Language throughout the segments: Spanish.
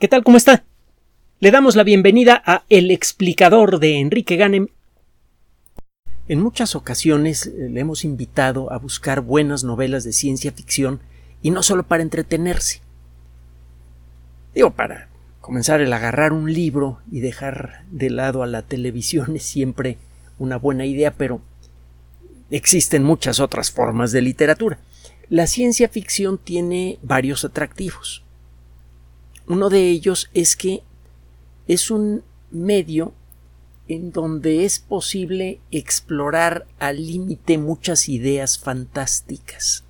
¿Qué tal? ¿Cómo está? Le damos la bienvenida a El explicador de Enrique Ganem. En muchas ocasiones eh, le hemos invitado a buscar buenas novelas de ciencia ficción y no solo para entretenerse. Digo, para comenzar el agarrar un libro y dejar de lado a la televisión es siempre una buena idea, pero existen muchas otras formas de literatura. La ciencia ficción tiene varios atractivos. Uno de ellos es que es un medio en donde es posible explorar al límite muchas ideas fantásticas,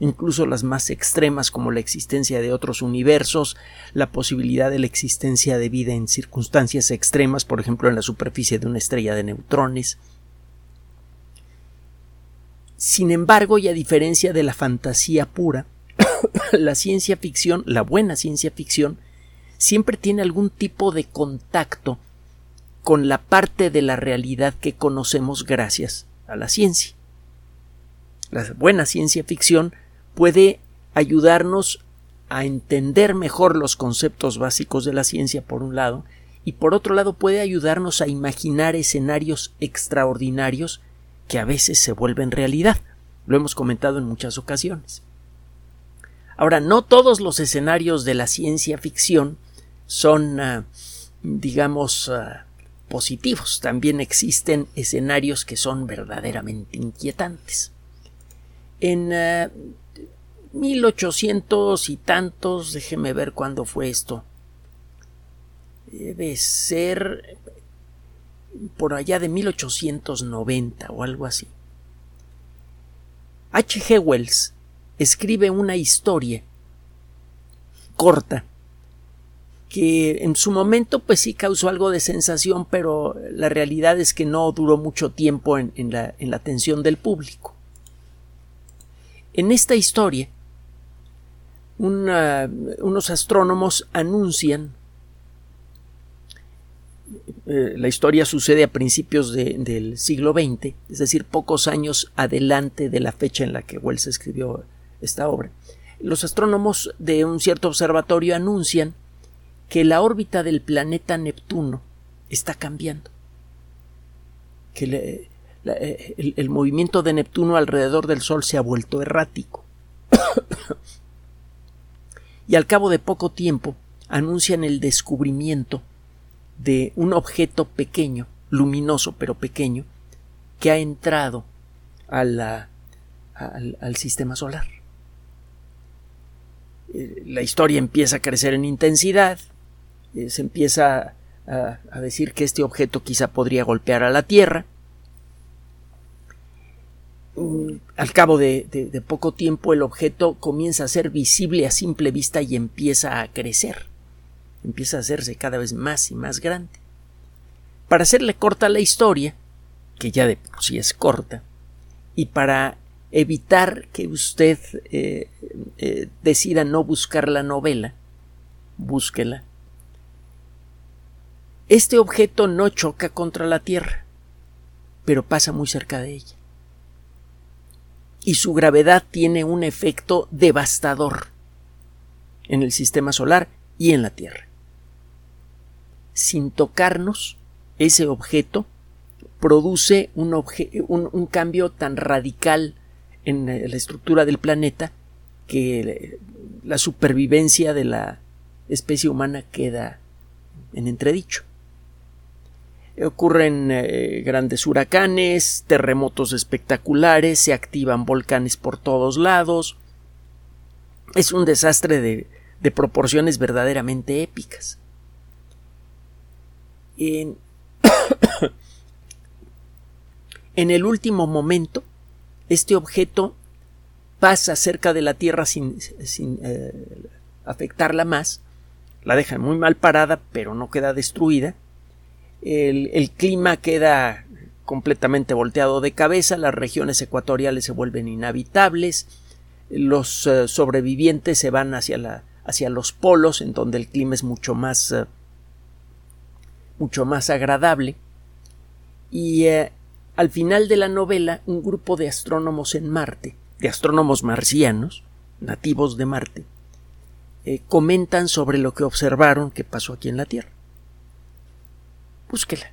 incluso las más extremas como la existencia de otros universos, la posibilidad de la existencia de vida en circunstancias extremas, por ejemplo en la superficie de una estrella de neutrones. Sin embargo, y a diferencia de la fantasía pura, la ciencia ficción, la buena ciencia ficción, siempre tiene algún tipo de contacto con la parte de la realidad que conocemos gracias a la ciencia. La buena ciencia ficción puede ayudarnos a entender mejor los conceptos básicos de la ciencia por un lado y por otro lado puede ayudarnos a imaginar escenarios extraordinarios que a veces se vuelven realidad. Lo hemos comentado en muchas ocasiones. Ahora, no todos los escenarios de la ciencia ficción son, ah, digamos, ah, positivos. También existen escenarios que son verdaderamente inquietantes. En 1800 ah, y tantos, déjeme ver cuándo fue esto. Debe ser por allá de 1890 o algo así. H. G. Wells escribe una historia corta que en su momento pues sí causó algo de sensación, pero la realidad es que no duró mucho tiempo en, la, atención del público. En esta historia, unos astrónomos anuncian eh, la historia sucede a principios del siglo XX, es decir, pocos años adelante de la fecha en la que Wells escribió esta obra. Los astrónomos de un cierto observatorio anuncian que la órbita del planeta Neptuno está cambiando, que eh, el, movimiento de Neptuno alrededor del Sol se ha vuelto errático. y al cabo de poco tiempo anuncian el descubrimiento de un objeto pequeño, luminoso pero pequeño, que ha entrado al, sistema solar. Eh, la historia empieza a crecer en intensidad, eh, se empieza a, decir que este objeto quizá podría golpear a la Tierra. Mm, al cabo de, poco tiempo el objeto comienza a ser visible a simple vista y empieza a crecer. Empieza a hacerse cada vez más y más grande. Para hacerle corta la historia, que ya de por sí es corta, y para evitar que usted eh, eh, decida no buscar la novela, búsquela. Este objeto no choca contra la Tierra, pero pasa muy cerca de ella. Y su gravedad tiene un efecto devastador en el sistema solar y en la Tierra. Sin tocarnos, ese objeto produce un, un cambio tan radical en la estructura del planeta que la supervivencia de la especie humana queda en entredicho. Ocurren eh, grandes huracanes, terremotos espectaculares, se activan volcanes por todos lados. Es un desastre de, de proporciones verdaderamente épicas. En, en el último momento, este objeto pasa cerca de la Tierra sin, eh, afectarla más, la deja muy mal parada, pero no queda destruida. El, clima queda completamente volteado de cabeza, las regiones ecuatoriales se vuelven inhabitables, los eh, sobrevivientes se van hacia, la, hacia, los polos, en donde el clima es mucho más, eh, mucho más agradable. Y al final de la novela, un grupo de astrónomos en Marte, de astrónomos marcianos, nativos de Marte, eh, comentan sobre lo que observaron que pasó aquí en la Tierra. Búsquela.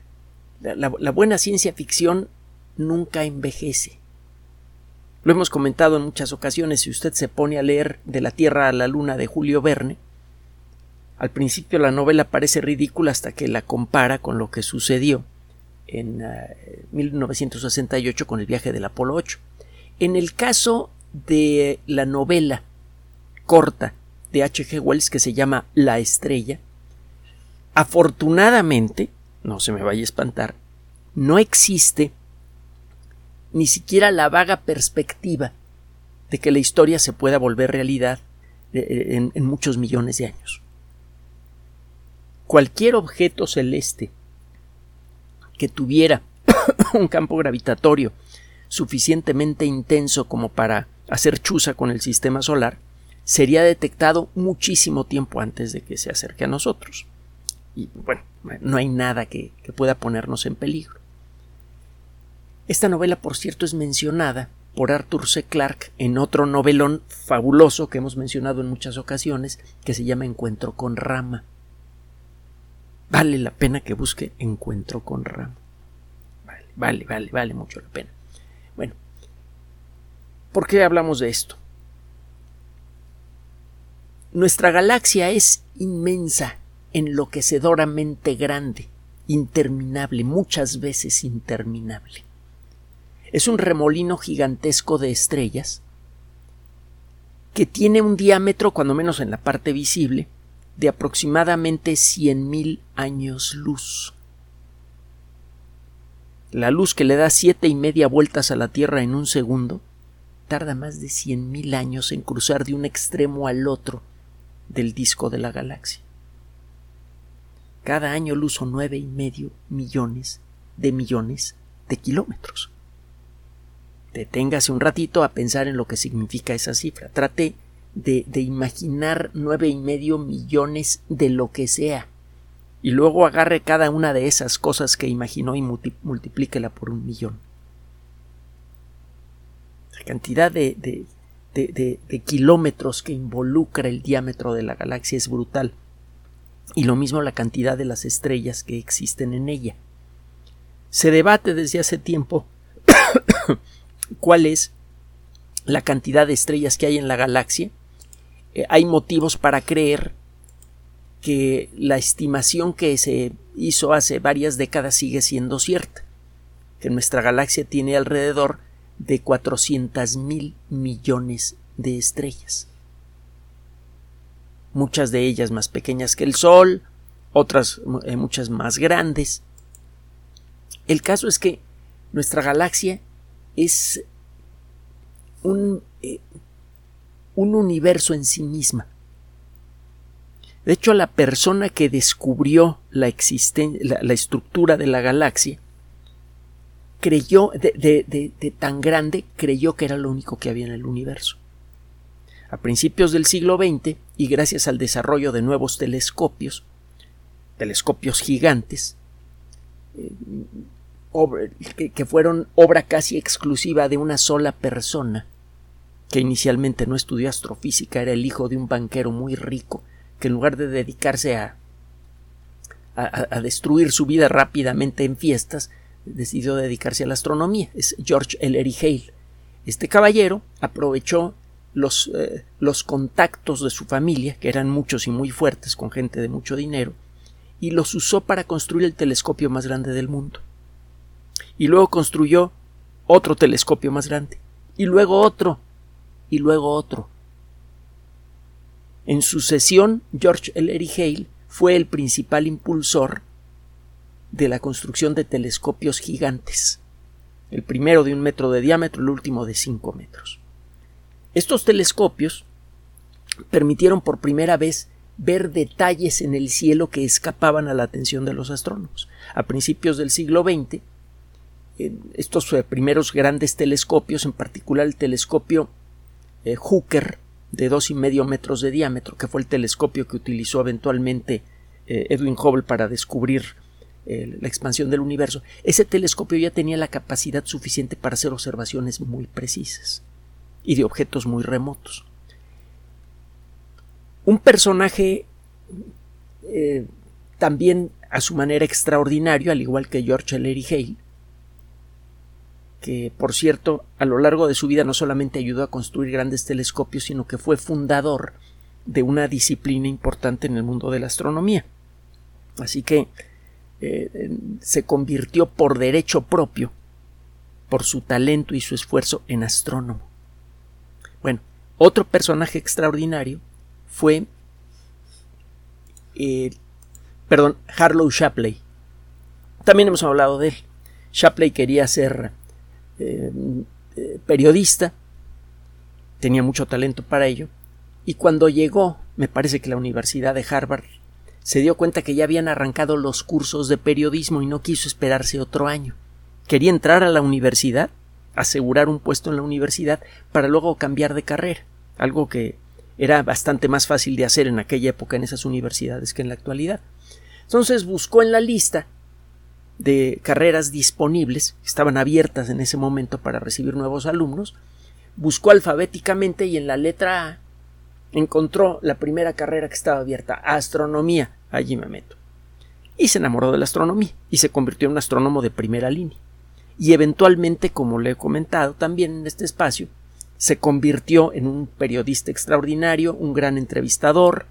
la buena ciencia ficción nunca envejece. Lo hemos comentado en muchas ocasiones, si usted se pone a leer De la Tierra a la Luna de Julio Verne, al principio la novela parece ridícula hasta que la compara con lo que sucedió en 1968 eh, con el viaje del Apolo 8. En el caso de la novela corta de H.G. Wells que se llama La estrella, afortunadamente, no se me vaya a espantar, no existe ni siquiera la vaga perspectiva de que la historia se pueda volver realidad eh, eh, en, muchos millones de años. Cualquier objeto celeste que tuviera un campo gravitatorio suficientemente intenso como para hacer chuza con el sistema solar, sería detectado muchísimo tiempo antes de que se acerque a nosotros. Y bueno, no hay nada que pueda ponernos en peligro. Esta novela, por cierto, es mencionada por Arthur C. Clarke en otro novelón fabuloso que hemos mencionado en muchas ocasiones, que se llama Encuentro con Rama. Vale la pena que busque Encuentro con Rama. Vale, vale, vale, vale mucho la pena. Bueno, ¿por qué hablamos de esto? Nuestra galaxia es inmensa, enloquecedoramente grande, interminable, muchas veces interminable. Es un remolino gigantesco de estrellas que tiene un diámetro, cuando menos en la parte visible, de aproximadamente 100.000 años luz. La luz que le da siete y media vueltas a la Tierra en un segundo tarda más de 100.000 años en cruzar de un extremo al otro del disco de la galaxia. Cada año luz son nueve y medio millones de millones de kilómetros deténgase un ratito a pensar en lo que significa esa cifra. Trate de, imaginar nueve y medio millones de lo que sea. Y luego agarre cada una de esas cosas que imaginó y multiplíquela por un millón. La cantidad de, de kilómetros que involucra el diámetro de la galaxia es brutal. Y lo mismo la cantidad de las estrellas que existen en ella. Se debate desde hace tiempo cuál es la cantidad de estrellas que hay en la galaxia. Eh, hay motivos para creer que la estimación que se hizo hace varias décadas sigue siendo cierta, que nuestra galaxia tiene alrededor de 400 mil millones de estrellas. Muchas de ellas más pequeñas que el Sol, otras eh, muchas más grandes. El caso es que nuestra galaxia es un, eh, un universo en sí misma. De hecho, la persona que descubrió la, la, estructura de la galaxia creyó, de, tan grande, creyó que era lo único que había en el universo. A principios del siglo XX, y gracias al desarrollo de nuevos telescopios, telescopios gigantes, eh, que, fueron obra casi exclusiva de una sola persona, que inicialmente no estudió astrofísica, era el hijo de un banquero muy rico, que en lugar de dedicarse a, a, destruir su vida rápidamente en fiestas, decidió dedicarse a la astronomía. Es George Ellery Hale. Este caballero aprovechó los, eh, los contactos de su familia, que eran muchos y muy fuertes, con gente de mucho dinero, y los usó para construir el telescopio más grande del mundo y luego construyó otro telescopio más grande, y luego otro, y luego otro. En sucesión, George Ellery Hale fue el principal impulsor de la construcción de telescopios gigantes, el primero de un metro de diámetro, el último de cinco metros. Estos telescopios permitieron por primera vez ver detalles en el cielo que escapaban a la atención de los astrónomos. A principios del siglo XX, estos eh, primeros grandes telescopios, en particular el telescopio eh, Hooker de dos y medio metros de diámetro, que fue el telescopio que utilizó eventualmente eh, Edwin Hubble para descubrir la expansión del universo, ese telescopio ya tenía la capacidad suficiente para hacer observaciones muy precisas y de objetos muy remotos. un personaje eh, también a su manera extraordinario, al igual que George Ellery Hale, que por cierto a lo largo de su vida no solamente ayudó a construir grandes telescopios, sino que fue fundador de una disciplina importante en el mundo de la astronomía. Así que eh, se convirtió por derecho propio, por su talento y su esfuerzo, en astrónomo. Bueno, otro personaje extraordinario fue eh, perdón, Harlow Shapley. También hemos hablado de él. Shapley quería ser eh, periodista, tenía mucho talento para ello, y cuando llegó, me parece que la Universidad de Harvard se dio cuenta que ya habían arrancado los cursos de periodismo y no quiso esperarse otro año. Quería entrar a la universidad, asegurar un puesto en la universidad, para luego cambiar de carrera, algo que era bastante más fácil de hacer en aquella época en esas universidades que en la actualidad. Entonces buscó en la lista de carreras disponibles, estaban abiertas en ese momento para recibir nuevos alumnos, buscó alfabéticamente y en la letra A encontró la primera carrera que estaba abierta, astronomía. Allí me meto. Y se enamoró de la astronomía y se convirtió en un astrónomo de primera línea. Y eventualmente, como le he comentado también en este espacio, se convirtió en un periodista extraordinario, un gran entrevistador,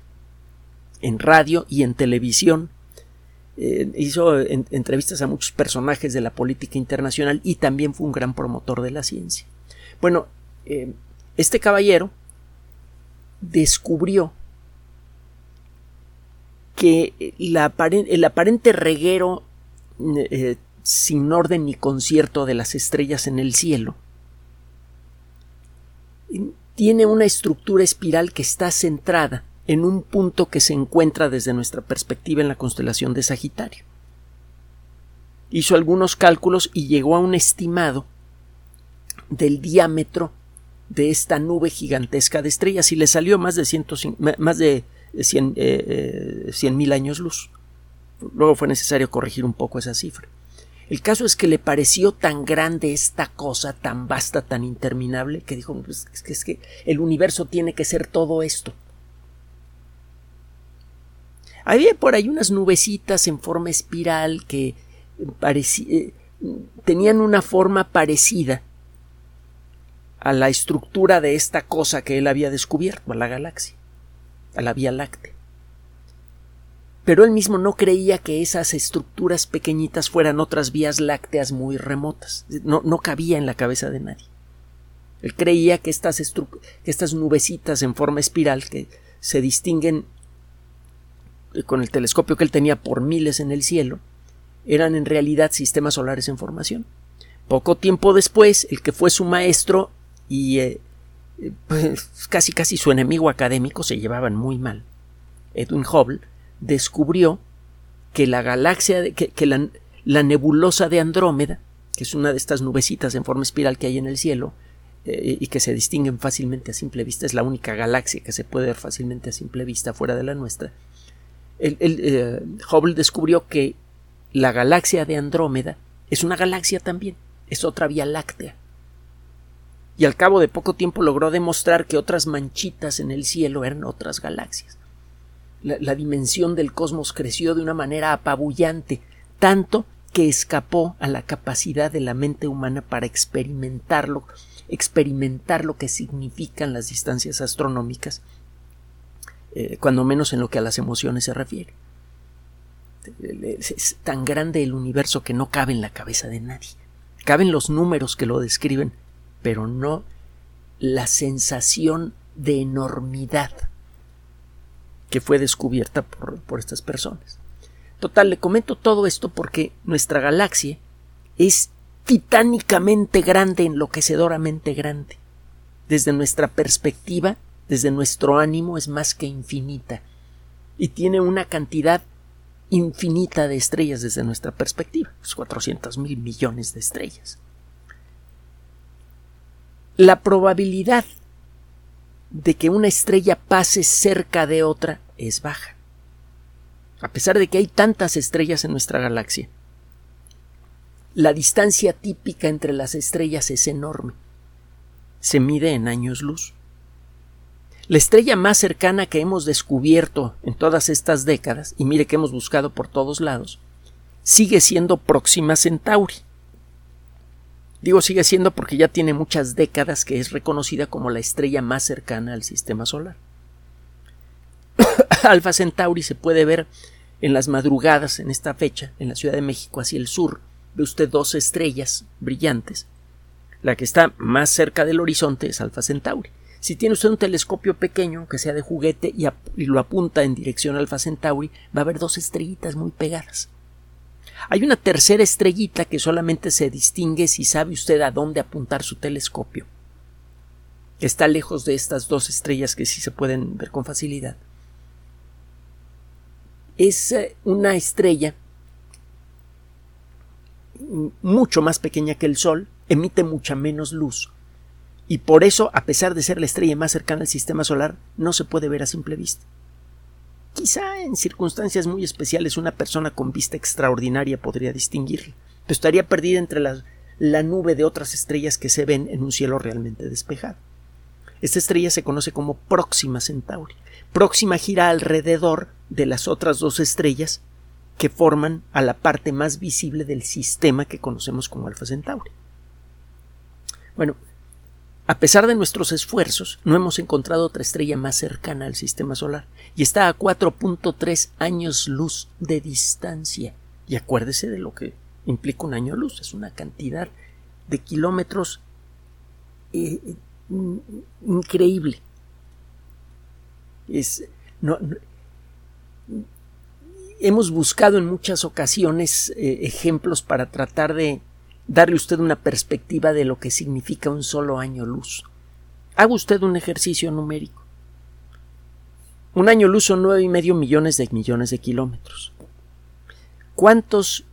en radio y en televisión. Eh, hizo entrevistas a muchos personajes de la política internacional y también fue un gran promotor de la ciencia. Bueno, eh, este caballero descubrió que el aparente reguero eh, sin orden ni concierto de las estrellas en el cielo tiene una estructura espiral que está centrada en un punto que se encuentra desde nuestra perspectiva en la constelación de Sagitario. Hizo algunos cálculos y llegó a un estimado del diámetro de esta nube gigantesca de estrellas y le salió más de, más de 100 mil eh, eh, años luz. Luego fue necesario corregir un poco esa cifra. El caso es que le pareció tan grande esta cosa, tan vasta, tan interminable, que dijo, pues, es, que, es que el universo tiene que ser todo esto. Había por ahí unas nubecitas en forma espiral que eh, tenían una forma parecida a la estructura de esta cosa que él había descubierto, a la galaxia, a la Vía Láctea pero él mismo no creía que esas estructuras pequeñitas fueran otras vías lácteas muy remotas. No, no cabía en la cabeza de nadie. Él creía que estas, que estas nubecitas en forma espiral que se distinguen eh, con el telescopio que él tenía por miles en el cielo, eran en realidad sistemas solares en formación. Poco tiempo después, el que fue su maestro y eh, eh, pues, casi casi su enemigo académico se llevaban muy mal, Edwin Hubble, descubrió que la galaxia, que, la, nebulosa de Andrómeda, que es una de estas nubecitas en forma espiral que hay en el cielo eh, y que se distinguen fácilmente a simple vista, es la única galaxia que se puede ver fácilmente a simple vista fuera de la nuestra. El, eh, Hubble descubrió que la galaxia de Andrómeda es una galaxia también, es otra vía láctea. Y al cabo de poco tiempo logró demostrar que otras manchitas en el cielo eran otras galaxias la, dimensión del cosmos creció de una manera apabullante, tanto que escapó a la capacidad de la mente humana para experimentarlo, experimentar lo que significan las distancias astronómicas, eh, cuando menos en lo que a las emociones se refiere. Es tan grande el universo que no cabe en la cabeza de nadie. Caben los números que lo describen, pero no la sensación de enormidad que fue descubierta por, estas personas. Total, le comento todo esto porque nuestra galaxia es titánicamente grande, enloquecedoramente grande. Desde nuestra perspectiva, desde nuestro ánimo, es más que infinita. Y tiene una cantidad infinita de estrellas desde nuestra perspectiva. Es 400 mil millones de estrellas. La probabilidad de que una estrella pase cerca de otra es baja. A pesar de que hay tantas estrellas en nuestra galaxia, la distancia típica entre las estrellas es enorme. Se mide en años luz. La estrella más cercana que hemos descubierto en todas estas décadas, y mire que hemos buscado por todos lados, sigue siendo Próxima Centauri. Digo sigue siendo porque ya tiene muchas décadas que es reconocida como la estrella más cercana al sistema solar. Alfa Centauri se puede ver en las madrugadas en esta fecha en la Ciudad de México hacia el sur. Ve usted dos estrellas brillantes. La que está más cerca del horizonte es Alfa Centauri. Si tiene usted un telescopio pequeño, que sea de juguete, y, lo apunta en dirección Alfa Centauri, va a ver dos estrellitas muy pegadas. Hay una tercera estrellita que solamente se distingue si sabe usted a dónde apuntar su telescopio. Está lejos de estas dos estrellas que sí se pueden ver con facilidad. Es eh, una estrella mucho más pequeña que el Sol, emite mucha menos luz, y por eso, a pesar de ser la estrella más cercana al sistema solar, no se puede ver a simple vista. Quizá en circunstancias muy especiales una persona con vista extraordinaria podría distinguirla, pero estaría perdida entre la, la nube de otras estrellas que se ven en un cielo realmente despejado. Esta estrella se conoce como Próxima Centauri. Próxima gira alrededor de las otras dos estrellas que forman a la parte más visible del sistema que conocemos como Alfa Centauri. Bueno, a pesar de nuestros esfuerzos, no hemos encontrado otra estrella más cercana al sistema solar y está a 4.3 años luz de distancia. Y acuérdese de lo que implica un año luz, es una cantidad de kilómetros eh, increíble. Es, hemos buscado en muchas ocasiones eh, ejemplos para tratar de darle usted una perspectiva de lo que significa un solo año luz. Haga usted un ejercicio numérico. Un año luz son nueve y medio millones de millones de kilómetros. ¿Cuántos,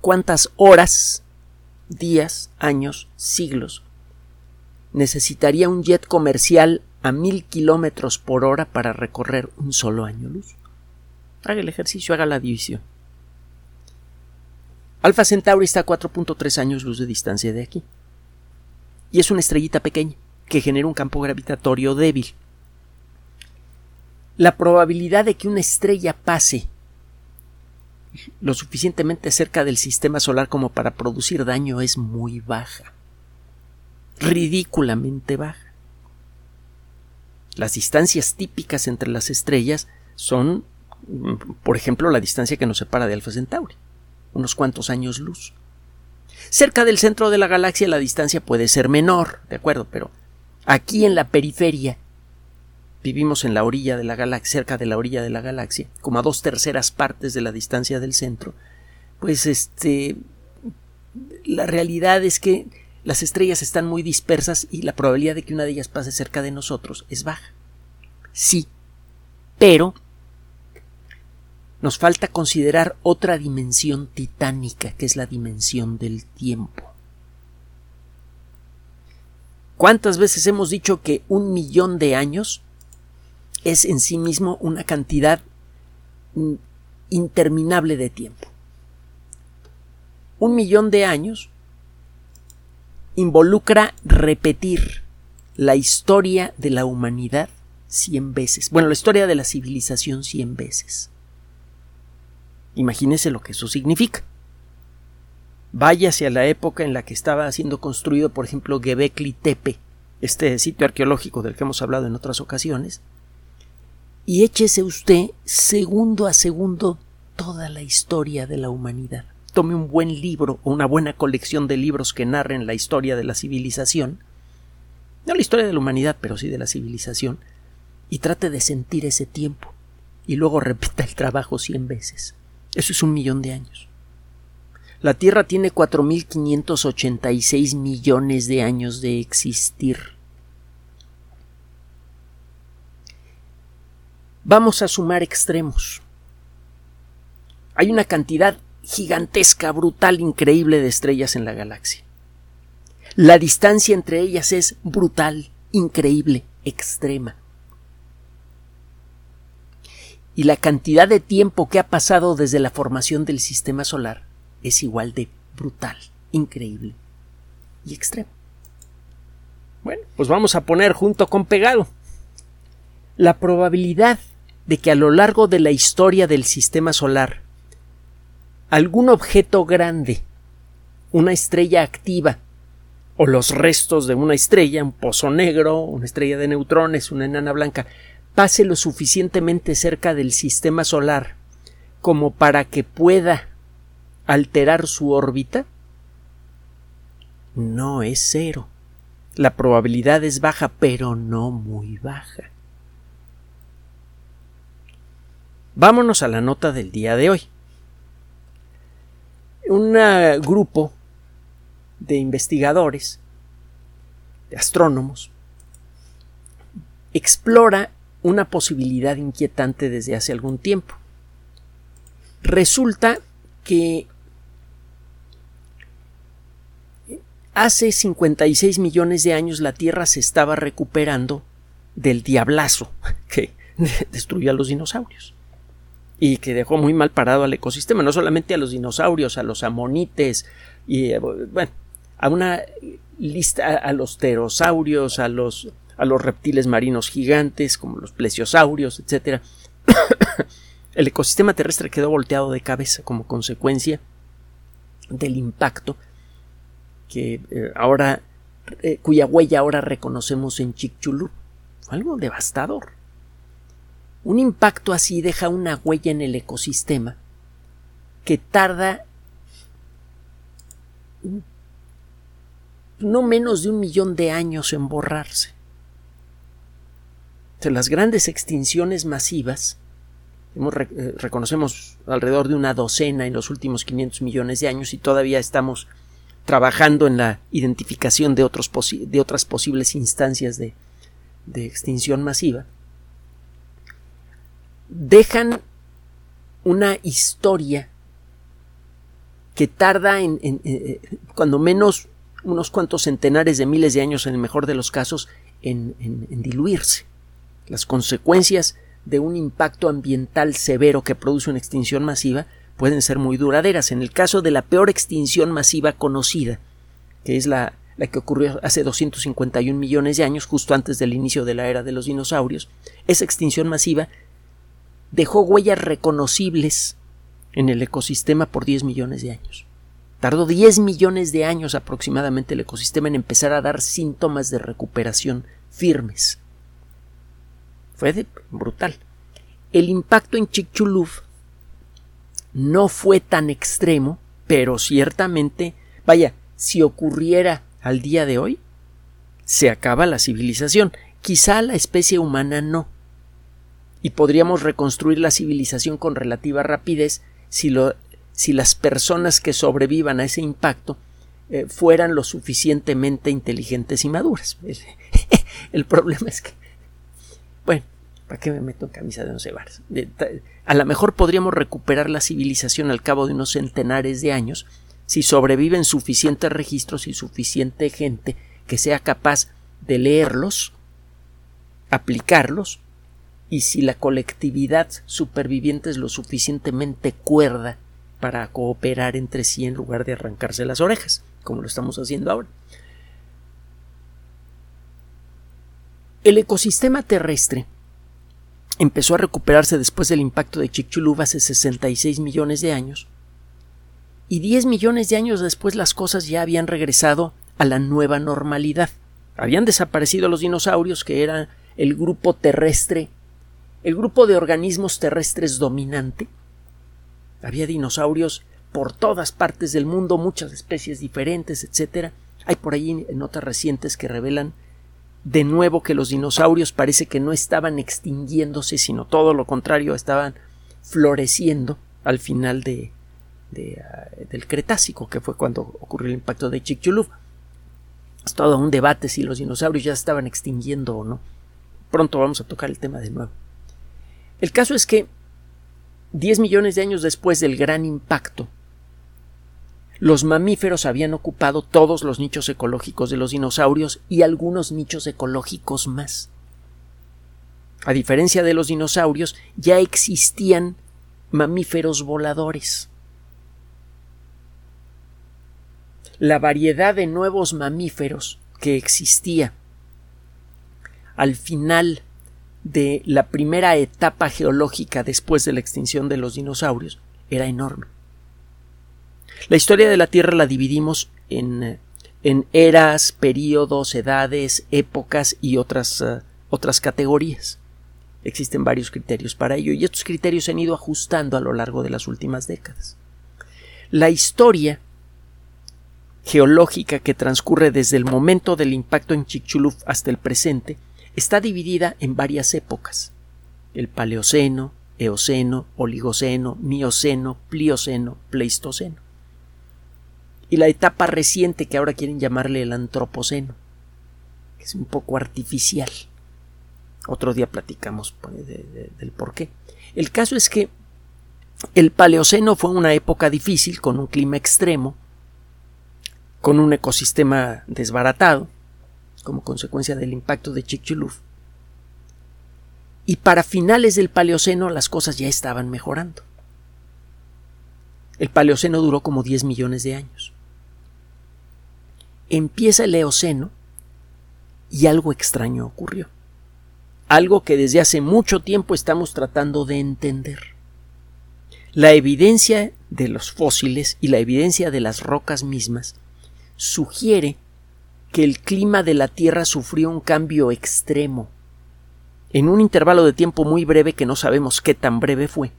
cuántas horas, días, años, siglos necesitaría un jet comercial a mil kilómetros por hora para recorrer un solo año luz? Haga el ejercicio, haga la división. Alfa Centauri está a 4.3 años luz de distancia de aquí. Y es una estrellita pequeña que genera un campo gravitatorio débil. La probabilidad de que una estrella pase lo suficientemente cerca del sistema solar como para producir daño es muy baja. Ridículamente baja. Las distancias típicas entre las estrellas son, por ejemplo, la distancia que nos separa de Alfa Centauri unos cuantos años luz. Cerca del centro de la galaxia la distancia puede ser menor, de acuerdo, pero aquí en la periferia vivimos en la orilla de la galaxia, cerca de la orilla de la galaxia, como a dos terceras partes de la distancia del centro, pues este la realidad es que las estrellas están muy dispersas y la probabilidad de que una de ellas pase cerca de nosotros es baja. Sí, pero nos falta considerar otra dimensión titánica, que es la dimensión del tiempo. ¿Cuántas veces hemos dicho que un millón de años es en sí mismo una cantidad interminable de tiempo? Un millón de años involucra repetir la historia de la humanidad cien veces. Bueno, la historia de la civilización cien veces. Imagínese lo que eso significa. Váyase a la época en la que estaba siendo construido, por ejemplo, Gebekli Tepe, este sitio arqueológico del que hemos hablado en otras ocasiones, y échese usted segundo a segundo toda la historia de la humanidad. Tome un buen libro o una buena colección de libros que narren la historia de la civilización, no la historia de la humanidad, pero sí de la civilización, y trate de sentir ese tiempo, y luego repita el trabajo cien veces. Eso es un millón de años. La Tierra tiene 4.586 millones de años de existir. Vamos a sumar extremos. Hay una cantidad gigantesca, brutal, increíble de estrellas en la galaxia. La distancia entre ellas es brutal, increíble, extrema y la cantidad de tiempo que ha pasado desde la formación del sistema solar es igual de brutal, increíble y extremo. Bueno, pues vamos a poner junto con pegado. La probabilidad de que a lo largo de la historia del sistema solar algún objeto grande, una estrella activa, o los restos de una estrella, un pozo negro, una estrella de neutrones, una enana blanca, pase lo suficientemente cerca del sistema solar como para que pueda alterar su órbita? No es cero. La probabilidad es baja, pero no muy baja. Vámonos a la nota del día de hoy. Un grupo de investigadores, de astrónomos, explora una posibilidad inquietante desde hace algún tiempo. Resulta que hace 56 millones de años la Tierra se estaba recuperando del diablazo que destruyó a los dinosaurios y que dejó muy mal parado al ecosistema, no solamente a los dinosaurios, a los amonites y eh, bueno, a una lista a los pterosaurios, a los a los reptiles marinos gigantes como los plesiosaurios, etc. El ecosistema terrestre quedó volteado de cabeza como consecuencia del impacto que eh, ahora eh, cuya huella ahora reconocemos en Chicxulub. Fue algo devastador. Un impacto así deja una huella en el ecosistema que tarda no menos de un millón de años en borrarse. De las grandes extinciones masivas, eh, reconocemos alrededor de una docena en los últimos 500 millones de años y todavía estamos trabajando en la identificación de, otras posibles instancias de, extinción masiva, dejan una historia que tarda en, eh, cuando menos unos cuantos centenares de miles de años en el mejor de los casos en, diluirse. Las consecuencias de un impacto ambiental severo que produce una extinción masiva pueden ser muy duraderas. En el caso de la peor extinción masiva conocida, que es la, la que ocurrió hace 251 millones de años, justo antes del inicio de la era de los dinosaurios, esa extinción masiva dejó huellas reconocibles en el ecosistema por 10 millones de años. Tardó 10 millones de años aproximadamente el ecosistema en empezar a dar síntomas de recuperación firmes. Fue brutal. El impacto en Chicxulub no fue tan extremo, pero ciertamente, vaya, si ocurriera al día de hoy, se acaba la civilización. Quizá la especie humana no. Y podríamos reconstruir la civilización con relativa rapidez si, lo, si las personas que sobrevivan a ese impacto eh, fueran lo suficientemente inteligentes y maduras. El problema es que, bueno, ¿para qué me meto en camisa de once varas? A lo mejor podríamos recuperar la civilización al cabo de unos centenares de años si sobreviven suficientes registros y suficiente gente que sea capaz de leerlos, aplicarlos, y si la colectividad superviviente es lo suficientemente cuerda para cooperar entre sí en lugar de arrancarse las orejas, como lo estamos haciendo ahora. El ecosistema terrestre empezó a recuperarse después del impacto de Chicxulub hace 66 millones de años, y 10 millones de años después las cosas ya habían regresado a la nueva normalidad. Habían desaparecido los dinosaurios, que era el grupo terrestre, el grupo de organismos terrestres dominante, había dinosaurios por todas partes del mundo, muchas especies diferentes, etc. Hay por ahí notas recientes que revelan de nuevo que los dinosaurios parece que no estaban extinguiéndose, sino todo lo contrario, estaban floreciendo al final de, ah, del Cretácico, que fue cuando ocurrió el impacto de Chicxulub. Es todo un debate si los dinosaurios ya estaban extinguiendo o no. Pronto vamos a tocar el tema de nuevo. El caso es que 10 millones de años después del gran impacto, los mamíferos habían ocupado todos los nichos ecológicos de los dinosaurios y algunos nichos ecológicos más. A diferencia de los dinosaurios, ya existían mamíferos voladores. La variedad de nuevos mamíferos que existía al final de la primera etapa geológica después de la extinción de los dinosaurios era enorme. La historia de la Tierra la dividimos en, en eras, períodos, edades, épocas y otras, uh, otras categorías. Existen varios criterios para ello y estos criterios se han ido ajustando a lo largo de las últimas décadas. La historia geológica que transcurre desde el momento del impacto en Chicxulub hasta el presente está dividida en varias épocas. El Paleoceno, Eoceno, Oligoceno, Mioceno, Plioceno, Pleistoceno. Y la etapa reciente que ahora quieren llamarle el Antropoceno, que es un poco artificial. Otro día platicamos pues, del por qué. El caso es que el Paleoceno fue una época difícil, con un clima extremo, con un ecosistema desbaratado, como consecuencia del impacto de Chicxulub. Y para finales del Paleoceno las cosas ya estaban mejorando. El Paleoceno duró como 10 millones de años. Empieza el Eoceno y algo extraño ocurrió algo que desde hace mucho tiempo estamos tratando de entender. La evidencia de los fósiles y la evidencia de las rocas mismas sugiere que el clima de la Tierra sufrió un cambio extremo en un intervalo de tiempo muy breve que no sabemos qué tan breve fue.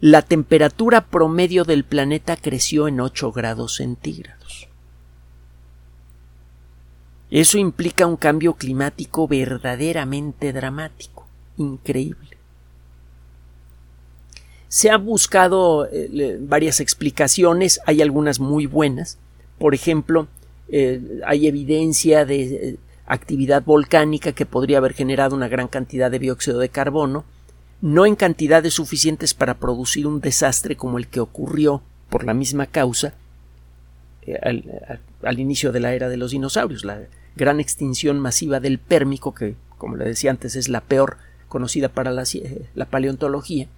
La temperatura promedio del planeta creció en 8 grados centígrados. Eso implica un cambio climático verdaderamente dramático, increíble. Se han buscado eh, varias explicaciones, hay algunas muy buenas. Por ejemplo, eh, hay evidencia de eh, actividad volcánica que podría haber generado una gran cantidad de dióxido de carbono, no en cantidades suficientes para producir un desastre como el que ocurrió por la misma causa al, al, inicio de la era de los dinosaurios, la, gran extinción masiva del pérmico, que, como le decía antes, es la peor conocida para la, la paleontología,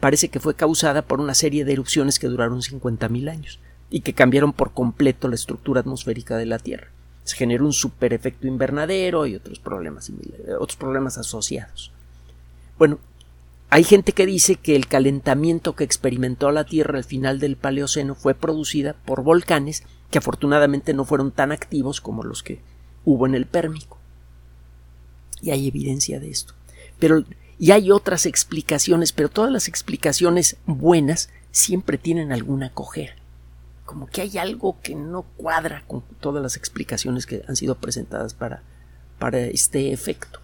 parece que fue causada por una serie de erupciones que duraron 50.000 años y que cambiaron por completo la estructura atmosférica de la Tierra. Se generó un superefecto invernadero y otros problemas, otros problemas asociados. Bueno, hay gente que dice que el calentamiento que experimentó la Tierra al final del Paleoceno fue producida por volcanes que afortunadamente no fueron tan activos como los que hubo en el pérmico. Y hay evidencia de esto. Pero, y hay otras explicaciones, pero todas las explicaciones buenas siempre tienen alguna cojera. Como que hay algo que no cuadra con todas las explicaciones que han sido presentadas para, para este efecto.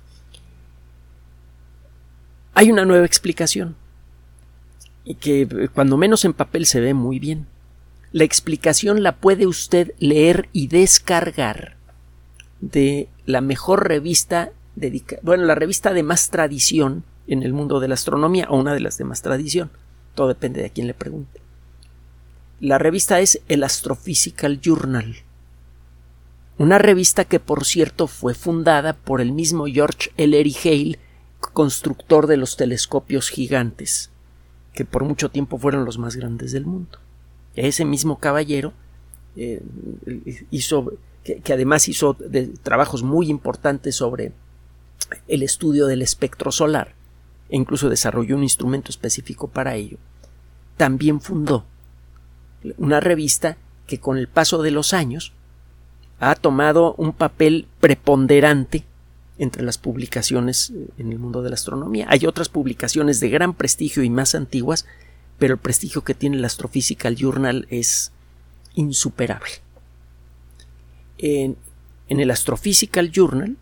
Hay una nueva explicación y que cuando menos en papel se ve muy bien. La explicación la puede usted leer y descargar de la mejor revista dedicada, bueno, la revista de más tradición en el mundo de la astronomía, o una de las de más tradición, todo depende de a quién le pregunte. La revista es el Astrophysical Journal, una revista que por cierto fue fundada por el mismo George Ellery Hale, constructor de los telescopios gigantes, que por mucho tiempo fueron los más grandes del mundo. Ese mismo caballero eh, hizo que, además hizo trabajos muy importantes sobre el estudio del espectro solar e incluso desarrolló un instrumento específico para ello, también fundó una revista que con el paso de los años ha tomado un papel preponderante entre las publicaciones eh, en el mundo de la astronomía. Hay otras publicaciones de gran prestigio y más antiguas, pero el prestigio que tiene el Astrophysical Journal es insuperable en, el Astrophysical Journal,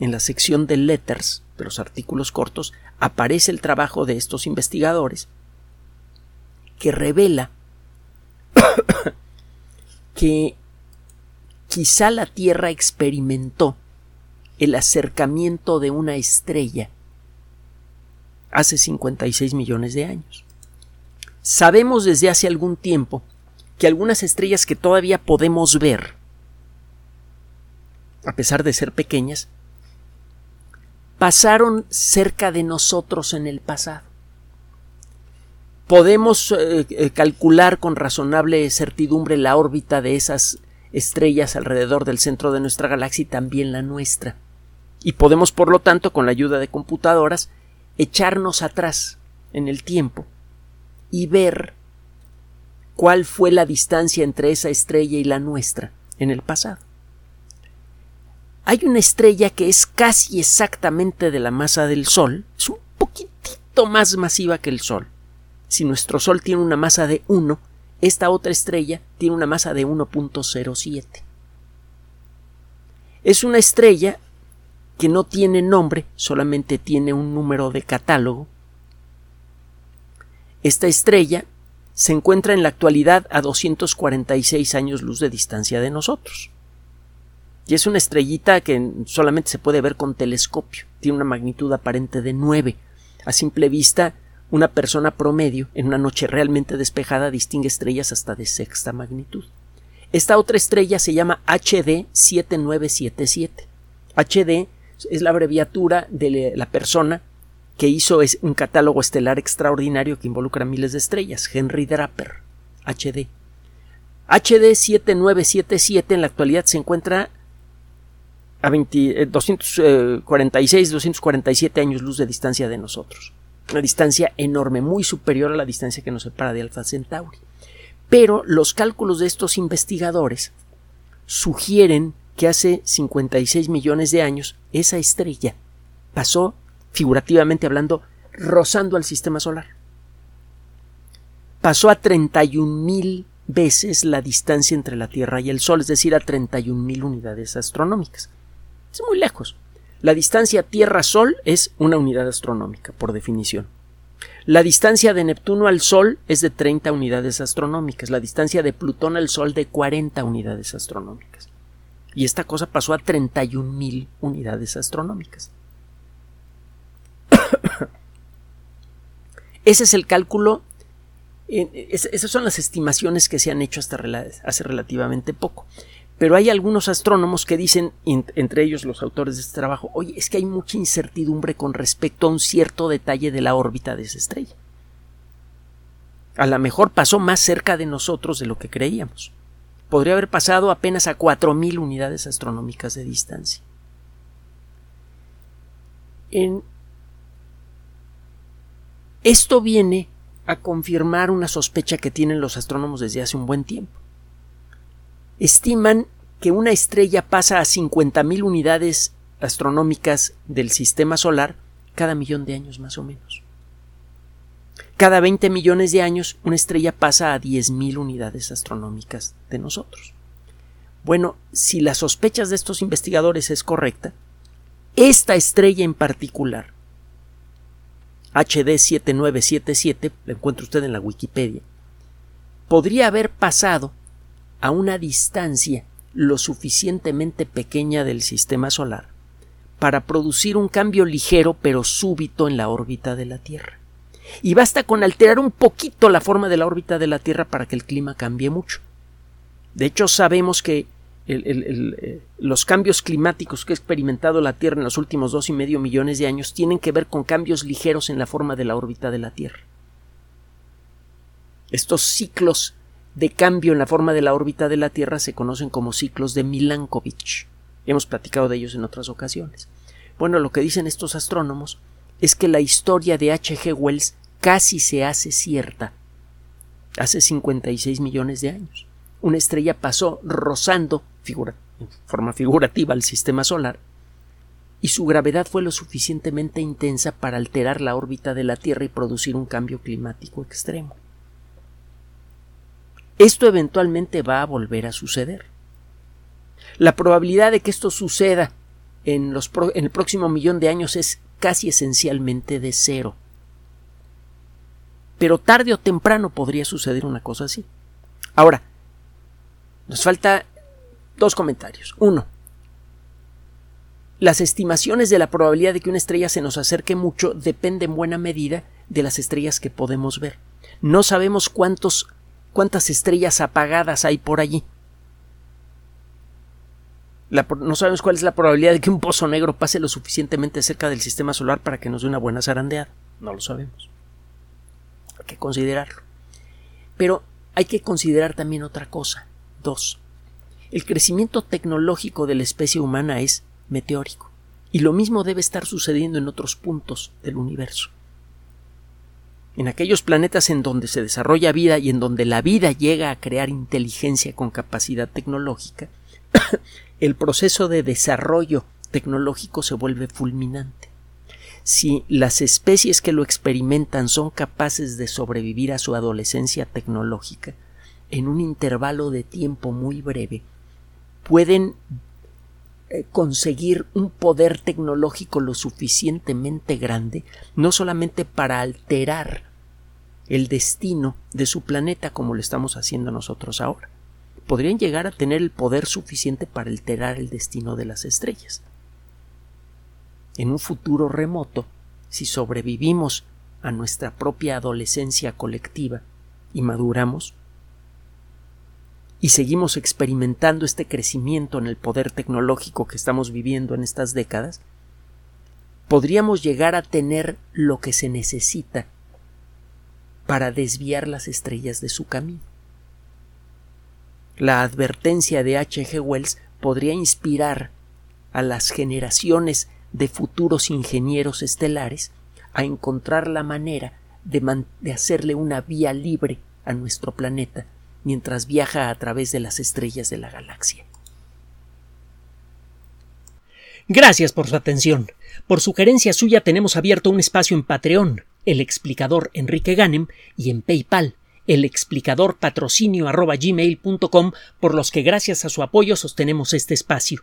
en la sección de letters, de los artículos cortos, aparece el trabajo de estos investigadores que revela que quizá la Tierra experimentó el acercamiento de una estrella hace 56 millones de años. Sabemos desde hace algún tiempo que algunas estrellas que todavía podemos ver a pesar de ser pequeñas, pasaron cerca de nosotros en el pasado. Podemos eh, eh, calcular con razonable certidumbre la órbita de esas estrellas alrededor del centro de nuestra galaxia y también la nuestra. Y podemos, por lo tanto, con la ayuda de computadoras, echarnos atrás en el tiempo y ver cuál fue la distancia entre esa estrella y la nuestra en el pasado. Hay una estrella que es casi exactamente de la masa del Sol, es un poquitito más masiva que el Sol. Si nuestro Sol tiene una masa de 1, esta otra estrella tiene una masa de 1.07. Es una estrella que no tiene nombre, solamente tiene un número de catálogo. Esta estrella se encuentra en la actualidad a 246 años luz de distancia de nosotros. Y es una estrellita que solamente se puede ver con telescopio. Tiene una magnitud aparente de 9. A simple vista, una persona promedio en una noche realmente despejada distingue estrellas hasta de sexta magnitud. Esta otra estrella se llama HD 7977. HD es la abreviatura de la persona que hizo un catálogo estelar extraordinario que involucra miles de estrellas, Henry Draper, HD. HD 7977 en la actualidad se encuentra a 246, 247 eh, años luz de distancia de nosotros. Una distancia enorme, muy superior a la distancia que nos separa de Alpha Centauri. Pero los cálculos de estos investigadores sugieren que hace 56 millones de años esa estrella pasó, figurativamente hablando, rozando al sistema solar. Pasó a 31 mil veces la distancia entre la Tierra y el Sol, es decir, a 31 mil unidades astronómicas. Es muy lejos. La distancia Tierra-Sol es una unidad astronómica, por definición. La distancia de Neptuno al Sol es de 30 unidades astronómicas, la distancia de Plutón al Sol de 40 unidades astronómicas. Y esta cosa pasó a 31.000 unidades astronómicas. Ese es el cálculo, esas son las estimaciones que se han hecho hasta hace relativamente poco. Pero hay algunos astrónomos que dicen, entre ellos los autores de este trabajo, oye, es que hay mucha incertidumbre con respecto a un cierto detalle de la órbita de esa estrella. A lo mejor pasó más cerca de nosotros de lo que creíamos. Podría haber pasado apenas a 4.000 unidades astronómicas de distancia. Esto viene a confirmar una sospecha que tienen los astrónomos desde hace un buen tiempo estiman que una estrella pasa a 50.000 unidades astronómicas del sistema solar cada millón de años más o menos. Cada 20 millones de años una estrella pasa a 10.000 unidades astronómicas de nosotros. Bueno, si las sospechas de estos investigadores es correcta, esta estrella en particular, HD 7977, la encuentra usted en la Wikipedia, podría haber pasado a una distancia lo suficientemente pequeña del sistema solar para producir un cambio ligero pero súbito en la órbita de la Tierra. Y basta con alterar un poquito la forma de la órbita de la Tierra para que el clima cambie mucho. De hecho, sabemos que eh, los cambios climáticos que ha experimentado la Tierra en los últimos dos y medio millones de años tienen que ver con cambios ligeros en la forma de la órbita de la Tierra. Estos ciclos de cambio en la forma de la órbita de la Tierra se conocen como ciclos de Milankovitch. Hemos platicado de ellos en otras ocasiones. Bueno, lo que dicen estos astrónomos es que la historia de H. G. Wells casi se hace cierta hace 56 millones de años. Una estrella pasó rozando en forma figurativa al sistema solar y su gravedad fue lo suficientemente intensa para alterar la órbita de la Tierra y producir un cambio climático extremo. Esto eventualmente va a volver a suceder. La probabilidad de que esto suceda en, el próximo millón de años es casi esencialmente de cero. Pero tarde o temprano podría suceder una cosa así. Ahora, nos falta dos comentarios. Uno, las estimaciones de la probabilidad de que una estrella se nos acerque mucho dependen en buena medida de las estrellas que podemos ver. No sabemos cuántos cuántas estrellas apagadas hay por allí. no sabemos cuál es la probabilidad de que un pozo negro pase lo suficientemente cerca del sistema solar para que nos dé una buena zarandeada. No lo sabemos. Hay que considerarlo. Pero hay que considerar también otra cosa. Dos. El crecimiento tecnológico de la especie humana es meteórico. Y lo mismo debe estar sucediendo en otros puntos del universo. En aquellos planetas en donde se desarrolla vida y en donde la vida llega a crear inteligencia con capacidad tecnológica, el proceso de desarrollo tecnológico se vuelve fulminante. Si las especies que lo experimentan son capaces de sobrevivir a su adolescencia tecnológica, en un intervalo de tiempo muy breve, pueden conseguir un poder tecnológico lo suficientemente grande, no solamente para alterar el destino de su planeta como lo estamos haciendo nosotros ahora, podrían llegar a tener el poder suficiente para alterar el destino de las estrellas. En un futuro remoto, si sobrevivimos a nuestra propia adolescencia colectiva y maduramos, y seguimos experimentando este crecimiento en el poder tecnológico que estamos viviendo en estas décadas, podríamos llegar a tener lo que se necesita para desviar las estrellas de su camino. La advertencia de H. G. Wells podría inspirar a las generaciones de futuros ingenieros estelares a encontrar la manera de, de hacerle una vía libre a nuestro planeta mientras viaja a través de las estrellas de la galaxia. Gracias por su atención. Por sugerencia suya tenemos abierto un espacio en Patreon, el explicador Enrique Ganem, y en PayPal, el explicador patrocinio por los que gracias a su apoyo sostenemos este espacio.